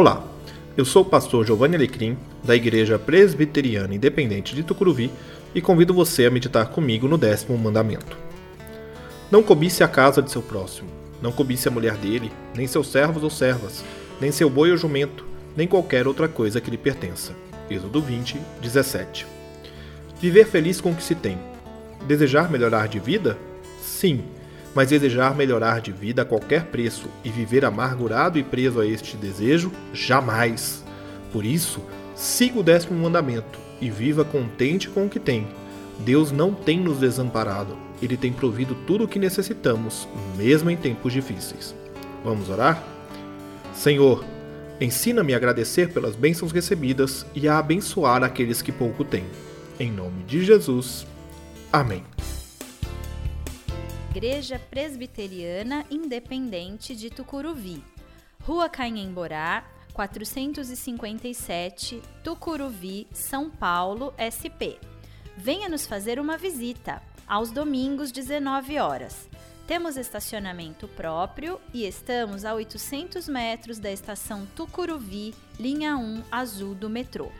Olá, eu sou o pastor Giovanni Alecrim, da Igreja Presbiteriana Independente de Tucuruvi, e convido você a meditar comigo no décimo mandamento. Não cobice a casa de seu próximo, não cobice a mulher dele, nem seus servos ou servas, nem seu boi ou jumento, nem qualquer outra coisa que lhe pertença. Êxodo 20, 17. Viver feliz com o que se tem. Desejar melhorar de vida? Sim, mas desejar melhorar de vida a qualquer preço e viver amargurado e preso a este desejo, jamais. Por isso, siga o décimo mandamento e viva contente com o que tem. Deus não tem nos desamparado, Ele tem provido tudo o que necessitamos, mesmo em tempos difíceis. Vamos orar? Senhor, ensina-me a agradecer pelas bênçãos recebidas e a abençoar aqueles que pouco têm. Em nome de Jesus. Amém. Igreja Presbiteriana Independente de Tucuruvi, Rua Canhemborá, 457, Tucuruvi, São Paulo, SP. Venha nos fazer uma visita, aos domingos, 19 horas. Temos estacionamento próprio e estamos a 800 metros da estação Tucuruvi, linha 1 azul do metrô.